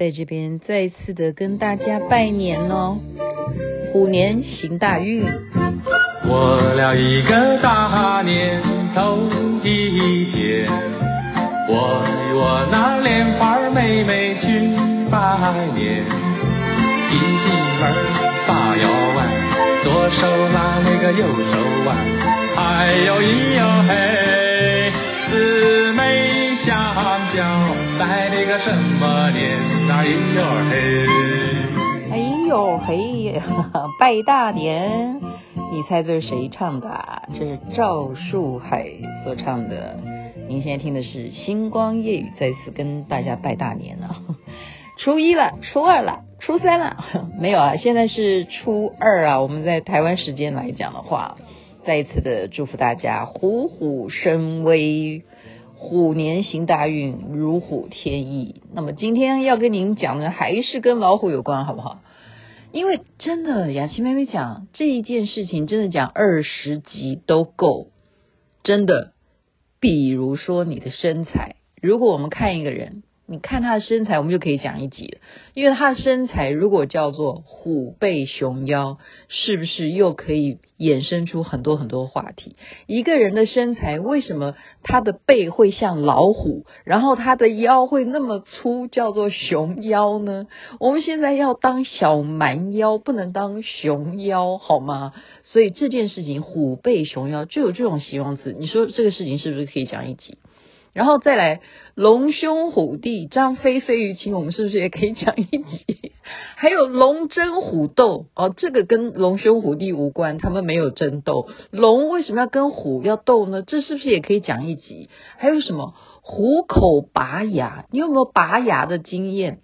在这边再次的跟大家拜年哦，虎年行大运。过了一个大年头一天，我与我那莲花妹妹去拜年，一进门大腰弯，左手拉那个右手腕，哎呦咿呦嘿，姊妹相交，拜那个什么年哪？哎呦嘿，哎呦嘿，拜大年。你猜这是谁唱的？这是赵树海所唱的。您现在听的是星光夜语，再次跟大家拜大年了。初一了，初二了，初三了，没有啊？现在是初二啊。我们在台湾时间来讲的话，再一次的祝福大家虎虎生威，虎年行大运，如虎添翼。那么今天要跟您讲的还是跟老虎有关，好不好？因为真的，雅琪妹妹讲这一件事情，真的讲二十集都够，真的。比如说你的身材，如果我们看一个人。你看他的身材，我们就可以讲一集了。因为他的身材如果叫做虎背熊腰，是不是又可以衍生出很多很多话题？一个人的身材，为什么他的背会像老虎，然后他的腰会那么粗，叫做熊腰呢？我们现在要当小蛮腰，不能当熊腰，好吗？所以这件事情虎背熊腰就有这种形容词。你说这个事情是不是可以讲一集？然后再来龙兄虎弟张飞飞于青，我们是不是也可以讲一集？还有龙争虎斗哦，这个跟龙兄虎弟无关，他们没有争斗。龙为什么要跟虎要斗呢？这是不是也可以讲一集？还有什么虎口拔牙？你有没有拔牙的经验？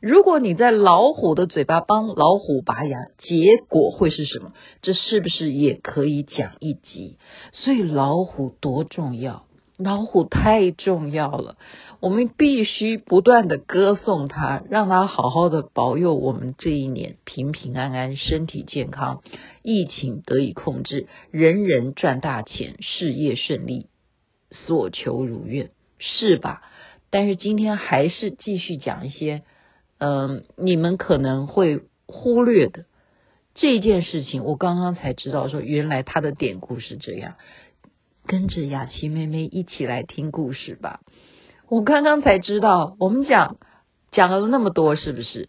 如果你在老虎的嘴巴帮老虎拔牙，结果会是什么？这是不是也可以讲一集？所以老虎多重要。老虎太重要了，我们必须不断的歌颂它，让它好好的保佑我们这一年平平安安、身体健康，疫情得以控制，人人赚大钱，事业顺利，所求如愿，是吧？但是今天还是继续讲一些，嗯、你们可能会忽略的这件事情。我刚刚才知道说，原来它的典故是这样。跟着雅琪妹妹一起来听故事吧。我刚刚才知道，我们讲讲了那么多，是不是？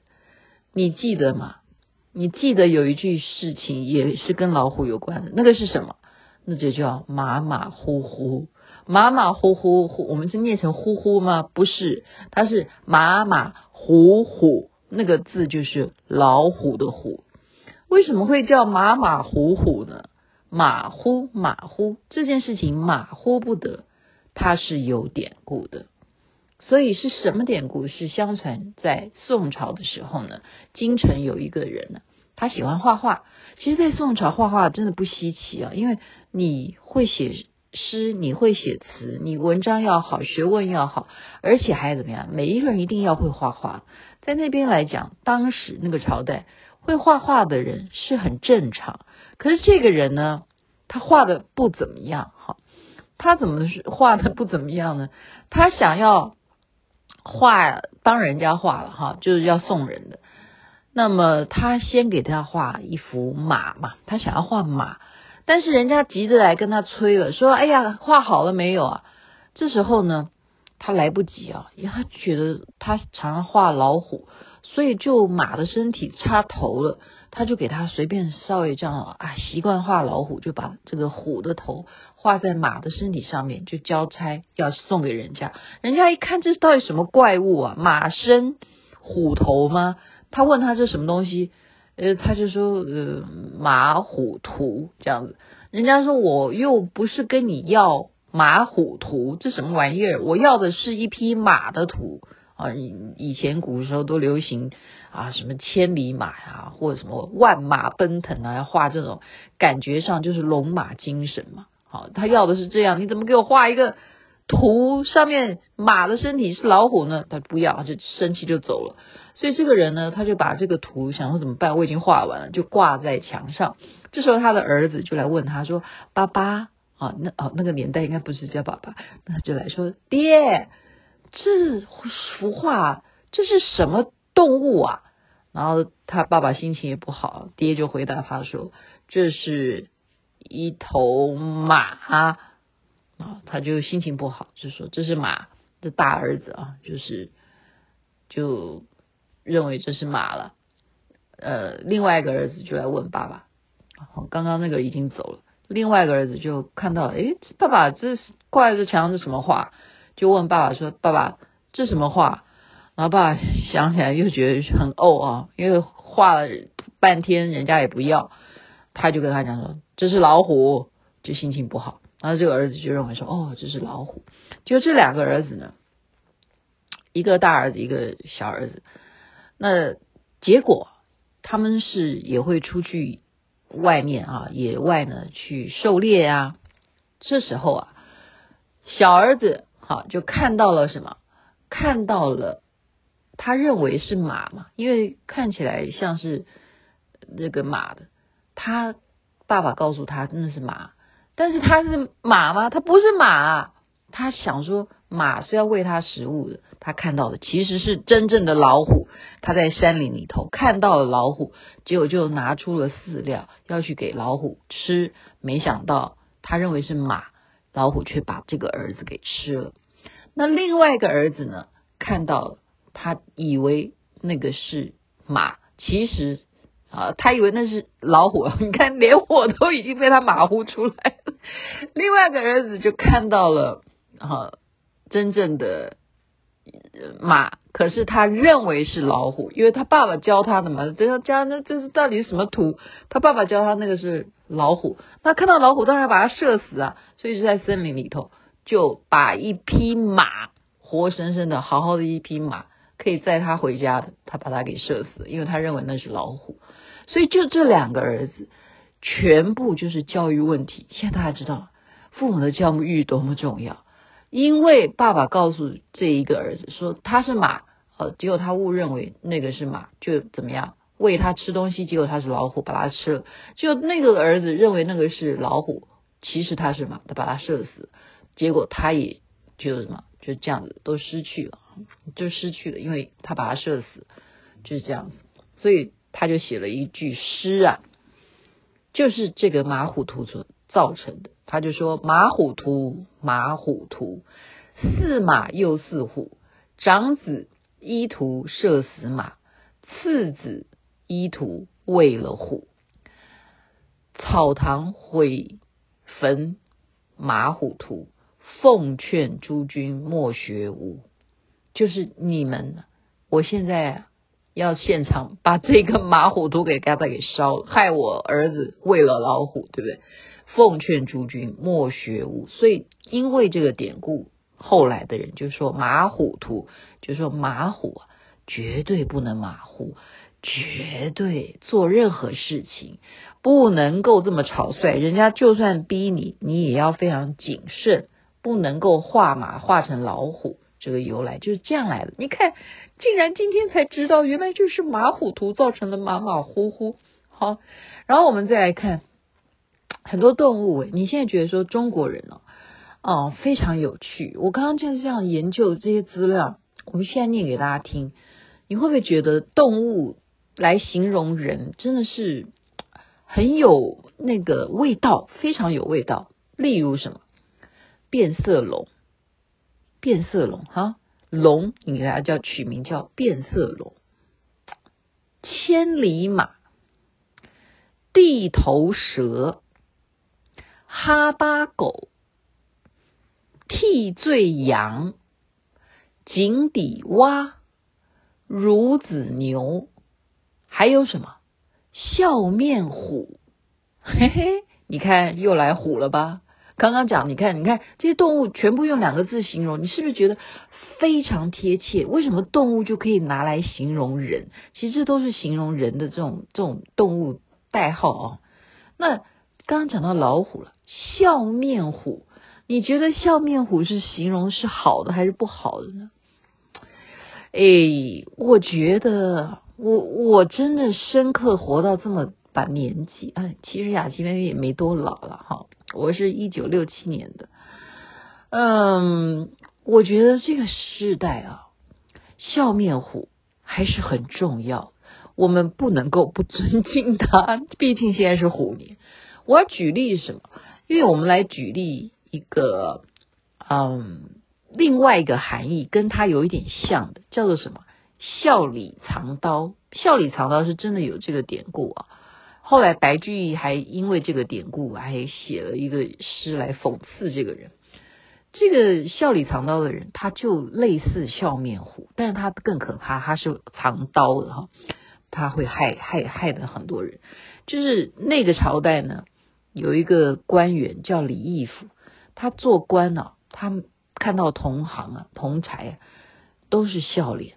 你记得吗？你记得有一句事情也是跟老虎有关的，那个是什么？那就叫马马虎虎。马马虎虎虎，我们是念成呼呼吗？不是，它是马马虎虎，那个字就是老虎的虎。为什么会叫马马虎虎呢？马虎马虎这件事情马虎不得，它是有典故的。所以是什么典故？是相传在宋朝的时候呢，京城有一个人呢，他喜欢画画。其实，在宋朝画画真的不稀奇啊，因为你会写诗，你会写词，你文章要好，学问要好，而且还怎么样？每一个人一定要会画画。在那边来讲，当时那个朝代。会画画的人是很正常，可是这个人呢，他画的不怎么样。哈，他怎么是画的不怎么样呢？他想要画帮人家画了哈，就是要送人的。那么他先给他画一幅马嘛，他想要画马，但是人家急着来跟他催了，说：“哎呀，画好了没有啊？”这时候呢，他来不及啊，因为他觉得他常常画老虎。所以就马的身体插头了，他就给他随便稍微这样啊，习惯画老虎，就把这个虎的头画在马的身体上面，就交差要送给人家。人家一看，这是到底什么怪物啊？马身虎头吗？他问他这什么东西？呃，他就说呃马虎图这样子。人家说我又不是跟你要马虎图，这什么玩意儿？我要的是一匹马的图。啊，以以前古时候都流行啊，什么千里马呀，或者什么万马奔腾啊，要画这种感觉上就是龙马精神嘛。好，他要的是这样，你怎么给我画一个图上面马的身体是老虎呢？他不要，他就生气就走了。所以这个人呢，他就把这个图想说怎么办？我已经画完了，就挂在墙上。这时候他的儿子就来问他说：“爸爸啊，那哦那个年代应该不是叫爸爸，那他就来说爹。”这幅画，这是什么动物啊。然后他爸爸心情也不好，爹就回答他说：“这是一头马啊。”他就心情不好，就说：“这是马。”这大儿子啊，就是就认为这是马了。呃，另外一个儿子就来问爸爸，刚刚那个已经走了。另外一个儿子就看到，诶，爸爸这是挂在这墙上是什么画？就问爸爸说：“爸爸，这什么画？”然后爸爸想起来又觉得很呕啊，因为画了半天人家也不要，他就跟他讲说：“这是老虎。”就心情不好。然后这个儿子就认为说：“哦，这是老虎。”就这两个儿子呢，一个大儿子，一个小儿子。那结果他们是也会出去外面啊，野外呢去狩猎啊。这时候啊，小儿子好就看到了什么？看到了。他认为是马嘛，因为看起来像是这个马的。他爸爸告诉他那是马，但是他是马吗？他不是马啊。他想说马是要喂他食物的。他看到的其实是真正的老虎。他在山林里头看到了老虎，结果就拿出了饲料要去给老虎吃。没想到他认为是马，老虎却把这个儿子给吃了。那另外一个儿子呢？看到。他以为那个是马，其实啊，他以为那是老虎。你看，连我都已经被他马虎出来了。另外一个儿子就看到了啊，真正的马，可是他认为是老虎，因为他爸爸教他的嘛。这要教那这是到底什么图？他爸爸教他那个是老虎。那看到老虎，当然把他射死啊。所以就在森林里头，就把一匹马活生生的好好的一匹马。可以载他回家的，他把他给射死，因为他认为那是老虎。所以就这两个儿子，全部就是教育问题。现在大家知道父母的教育多么重要，因为爸爸告诉这一个儿子说他是马，呃，结果他误认为那个是马，就怎么样喂他吃东西，结果他是老虎，把他吃了。就那个儿子认为那个是老虎，其实他是马，他把他射死，结果他也就什么。就这样子都失去了，就失去了，因为他把他射死，就是这样子，所以他就写了一句诗啊，就是这个马虎图所造成的。他就说：马虎图，马虎图，似马又似虎。长子依图射死马，次子依图喂了虎。草堂毁坟，马虎图。奉劝诸君莫学无，就是你们，我现在要现场把这个马虎图给给他给烧了，害我儿子喂了老虎，对不对？奉劝诸君莫学无，所以因为这个典故，后来的人就说马虎图，就说马虎，绝对不能马虎，绝对做任何事情不能够这么草率，人家就算逼你，你也要非常谨慎。不能够画马画成老虎，这个由来就是这样来的。你看，竟然今天才知道，原来就是马虎图造成的马马虎虎。好，然后我们再来看很多动物。你现在觉得说中国人哦，哦，非常有趣。我刚刚就是这样研究这些资料，我们现在念给大家听，你会不会觉得动物来形容人真的是很有那个味道，非常有味道？例如什么？变色龙，变色龙哈，龙你给它叫取名叫变色龙，千里马，地头蛇，哈巴狗，替罪羊，井底蛙，孺子牛，还有什么？笑面虎？嘿嘿，你看又来虎了吧？刚刚讲，你看，你看这些动物全部用两个字形容，你是不是觉得非常贴切？为什么动物就可以拿来形容人？其实这都是形容人的这种这种动物代号、哦。那刚刚讲到老虎了，笑面虎，你觉得笑面虎是形容是好的还是不好的呢？哎，我觉得我我真的深刻活到这么把年纪，哎，其实雅琪妹妹也没多老了哈。我是一九六七年的，嗯，我觉得这个时代啊，笑面虎还是很重要。我们不能够不尊敬他，毕竟现在是虎年。我要举例什么？因为我们来举例一个，嗯，另外一个含义跟他有一点像的，叫做什么？笑里藏刀。笑里藏刀是真的有这个典故啊。后来白居易还因为这个典故，还写了一个诗来讽刺这个人。这个笑里藏刀的人，他就类似笑面虎，但是他更可怕，他是藏刀的哈，他会害害害的很多人。就是那个朝代呢，有一个官员叫李义府，他做官呢、啊，他看到同行啊、同才啊，都是笑脸，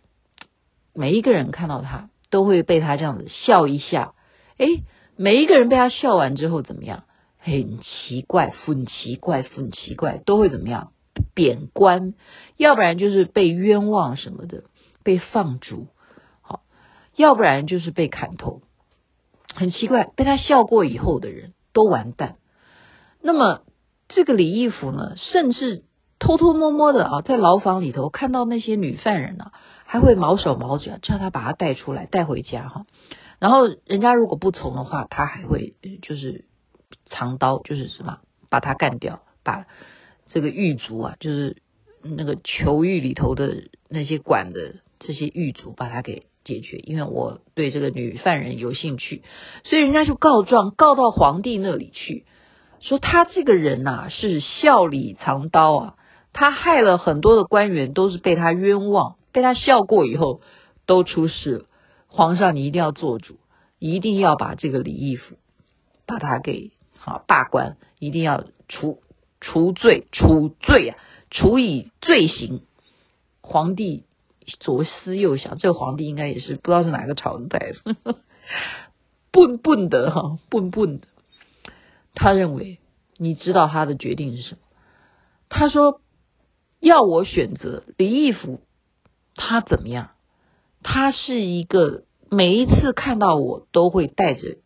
每一个人看到他都会被他这样子笑一下，诶每一个人被他笑完之后怎么样？很奇怪，很奇怪，很奇怪，都会怎么样？贬官，要不然就是被冤枉什么的，被放逐，好，要不然就是被砍头。很奇怪，被他笑过以后的人都完蛋。那么这个李义府呢，甚至偷偷摸摸的啊，在牢房里头看到那些女犯人呢，还会毛手毛脚，叫他把她带出来，带回家哈。然后人家如果不从的话，他还会就是藏刀，就是什么把他干掉，把这个狱卒啊，就是那个囚狱里头的那些管的这些狱卒，把他给解决。因为我对这个女犯人有兴趣，所以人家就告状，告到皇帝那里去，说他这个人呐、是笑里藏刀啊，他害了很多的官员，都是被他冤枉，被他笑过以后都出事了。皇上，你一定要做主，一定要把这个李义府把他给好罢官，一定要除除罪除罪啊，处以罪行。皇帝左思右想，这个皇帝应该也是不知道是哪个朝代的，笨笨的哈，笨笨的。他认为，你知道他的决定是什么？他说要我选择李义府，他怎么样？他是一个每一次看到我都会带着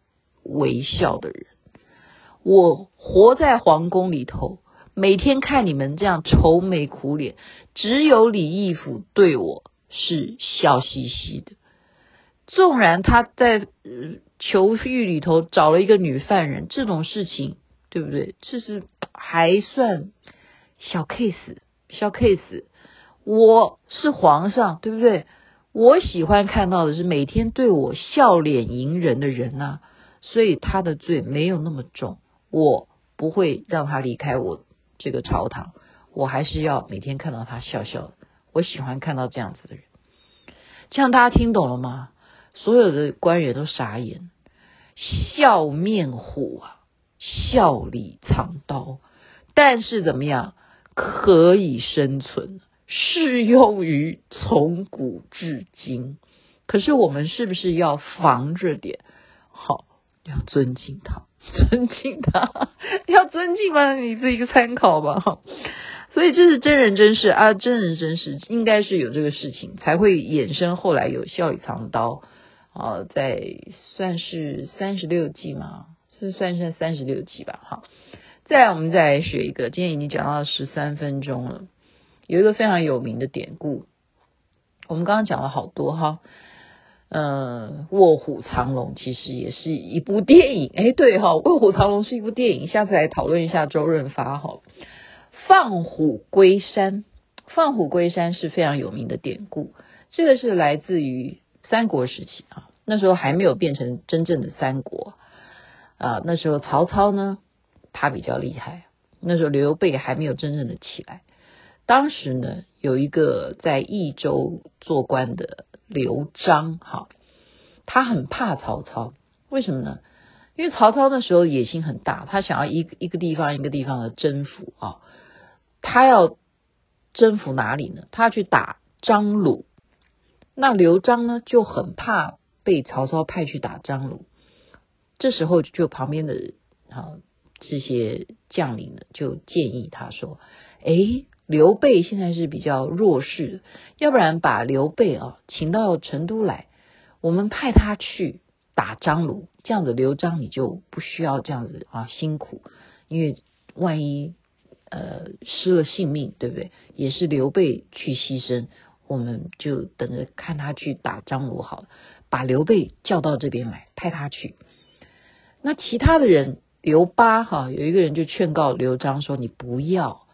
微笑的人。我活在皇宫里头，每天看你们这样愁眉苦脸，只有李义府对我是笑嘻嘻的。纵然他在囚狱里头找了一个女犯人，这种事情对不对？这是还算小 case，小 case。我是皇上，对不对？我喜欢看到的是每天对我笑脸迎人的人呐、所以他的罪没有那么重，我不会让他离开我这个朝堂，我还是要每天看到他笑笑。我喜欢看到这样子的人，这样大家听懂了吗？所有的官员都傻眼，笑面虎啊，笑里藏刀，但是怎么样可以生存？适用于从古至今，可是我们是不是要防着点？好，要尊敬他，尊敬他，要尊敬吗？你自己参考吧。所以这是真人真事啊，真人真事应该是有这个事情，才会衍生后来有笑里藏刀啊，在算是三十六计嘛，是算是三十六计吧。好，再我们再学一个，今天已经讲到十三分钟了。有一个非常有名的典故，我们刚刚讲了好多哈，嗯，《卧虎藏龙》其实也是一部电影，哎，对哈，《卧虎藏龙》是一部电影，下次来讨论一下周润发哈，《放虎归山》，《放虎归山》是非常有名的典故，这个是来自于三国时期啊，那时候还没有变成真正的三国。啊，那时候曹操呢，他比较厉害，那时候刘备还没有真正的起来。当时呢，有一个在益州做官的刘璋，哈，他很怕曹操，为什么呢？因为曹操那时候野心很大，他想要一个一个地方一个地方的征服啊，他要征服哪里呢？他要去打张鲁，那刘璋呢就很怕被曹操派去打张鲁，这时候就旁边的啊这些将领呢就建议他说，哎。刘备现在是比较弱势，要不然把刘备啊请到成都来，我们派他去打张鲁，这样子刘璋你就不需要这样子啊辛苦，因为万一呃失了性命，对不对？也是刘备去牺牲，我们就等着看他去打张鲁好了，把刘备叫到这边来，派他去。那其他的人，刘巴哈有一个人就劝告刘璋说：“你不要，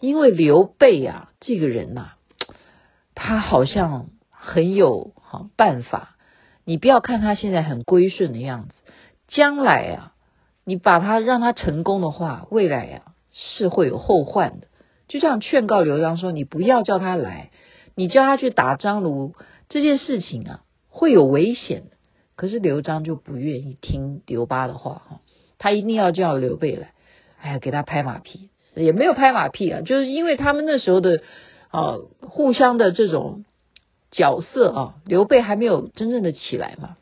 因为刘备啊，这个人呐、他好像很有哈办法。你不要看他现在很归顺的样子，将来啊，你把他让他成功的话，未来呀、啊、是会有后患的。”就这样劝告刘璋说：“你不要叫他来。”你叫他去打张鲁这件事情啊，会有危险的。可是刘璋就不愿意听刘巴的话哈，他一定要叫刘备来，哎呀，给他拍马屁，也没有拍马屁啊，就是因为他们那时候的啊互相的这种角色啊，刘备还没有真正的起来嘛，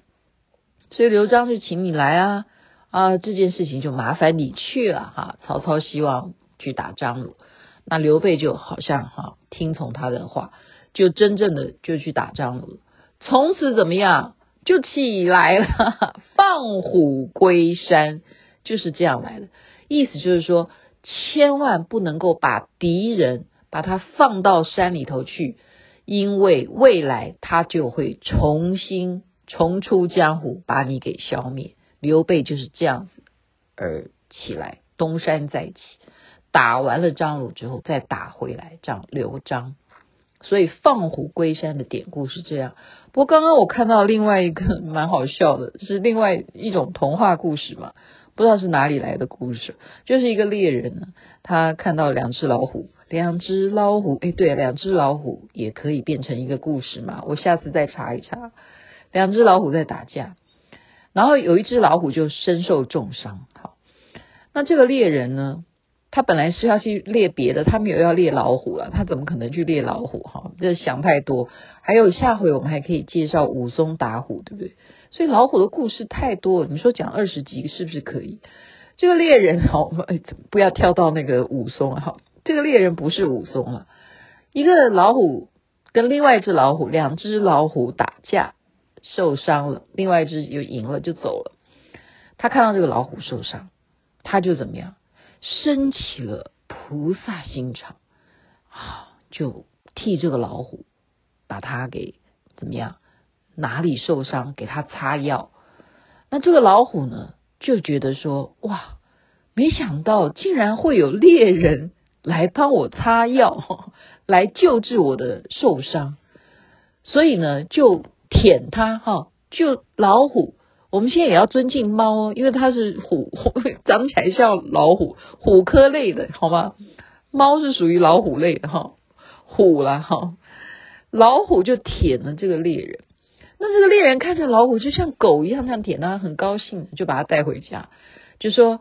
所以刘璋就请你来啊啊，这件事情就麻烦你去了哈。曹操希望去打张鲁，那刘备就好像哈听从他的话。就真正的就去打张鲁，从此怎么样就起来了，放虎归山，就是这样来的。意思就是说，千万不能够把敌人把他放到山里头去，因为未来他就会重新重出江湖，把你给消灭。刘备就是这样子而起来，东山再起，打完了张鲁之后再打回来，这样刘璋。所以放虎归山的典故是这样。不过刚刚我看到另外一个 蛮好笑的，是另外一种童话故事嘛，不知道是哪里来的故事，就是一个猎人呢，他看到两只老虎，两只老虎，哎，对，两只老虎也可以变成一个故事嘛，我下次再查一查。两只老虎在打架，然后有一只老虎就身受重伤。好，那这个猎人呢？他本来是要去猎别的，他没有要猎老虎了，他怎么可能去猎老虎？哈，这想太多。还有下回我们还可以介绍武松打虎，对不对？所以老虎的故事太多了，你说讲二十集是不是可以？这个猎人，好，不要跳到那个武松哈。这个猎人不是武松了，一个老虎跟另外一只老虎，两只老虎打架受伤了，另外一只又赢了就走了。他看到这个老虎受伤，他就怎么样？生起了菩萨心肠啊，就替这个老虎把它给怎么样？哪里受伤给它擦药。那这个老虎呢，就觉得说哇，没想到竟然会有猎人来帮我擦药，来救治我的受伤，所以呢，就舔它哈，就老虎。我们现在也要尊敬猫，因为它是虎，长起来像老虎，虎科类的，好吗？猫是属于老虎类的哈，虎啦哈，老虎就舔了这个猎人。那这个猎人看着老虎就像狗一样，这样舔它，很高兴，就把它带回家，就说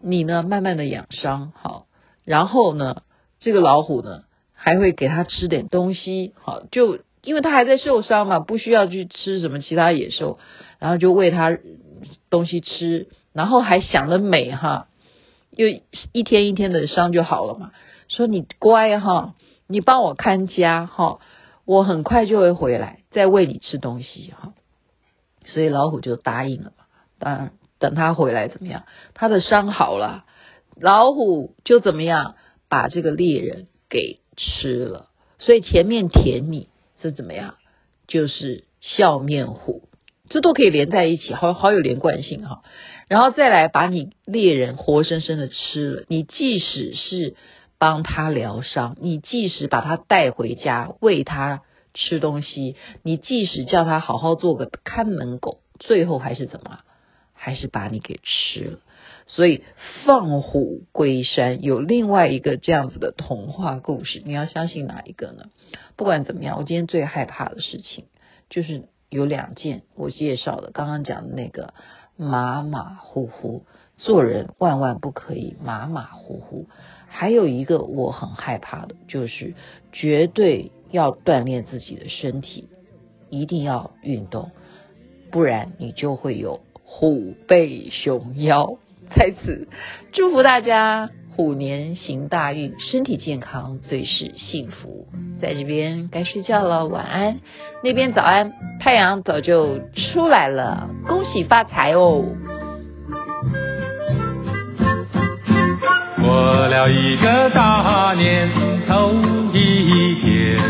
你呢，慢慢的养伤好，然后呢，这个老虎呢还会给它吃点东西，好，就因为它还在受伤嘛，不需要去吃什么其他野兽。然后就喂他东西吃，然后还想得美哈，又一天一天的伤就好了嘛。说你乖哈，你帮我看家哈，我很快就会回来再喂你吃东西哈。所以老虎就答应了嘛。当然等他回来怎么样？他的伤好了，老虎就怎么样把这个猎人给吃了。所以前面舔你是怎么样？就是笑面虎。这都可以连在一起，好好有连贯性哈。然后再来把你猎人活生生的吃了，你即使是帮他疗伤，你即使把他带回家喂他吃东西，你即使叫他好好做个看门狗，最后还是怎么？还是把你给吃了。所以放虎归山有另外一个这样子的童话故事，你要相信哪一个呢？不管怎么样，我今天最害怕的事情就是。有两件我介绍的，刚刚讲的那个马马虎虎，做人万万不可以马马虎虎。还有一个我很害怕的，就是绝对要锻炼自己的身体，一定要运动，不然你就会有虎背熊腰。在此祝福大家。虎年行大运，身体健康最是幸福。在这边该睡觉了，晚安。那边早安，太阳早就出来了，恭喜发财哦！过了一个大年头一天，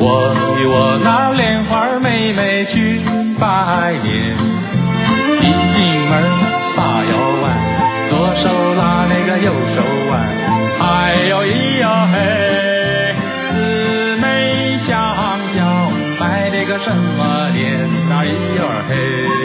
我与我那莲花妹妹去拜年。一进门把腰弯，左手拉那个右手啊，哎哟咿哟嘿，姊妹相交，摆那个什么脸呐，咿哟嘿。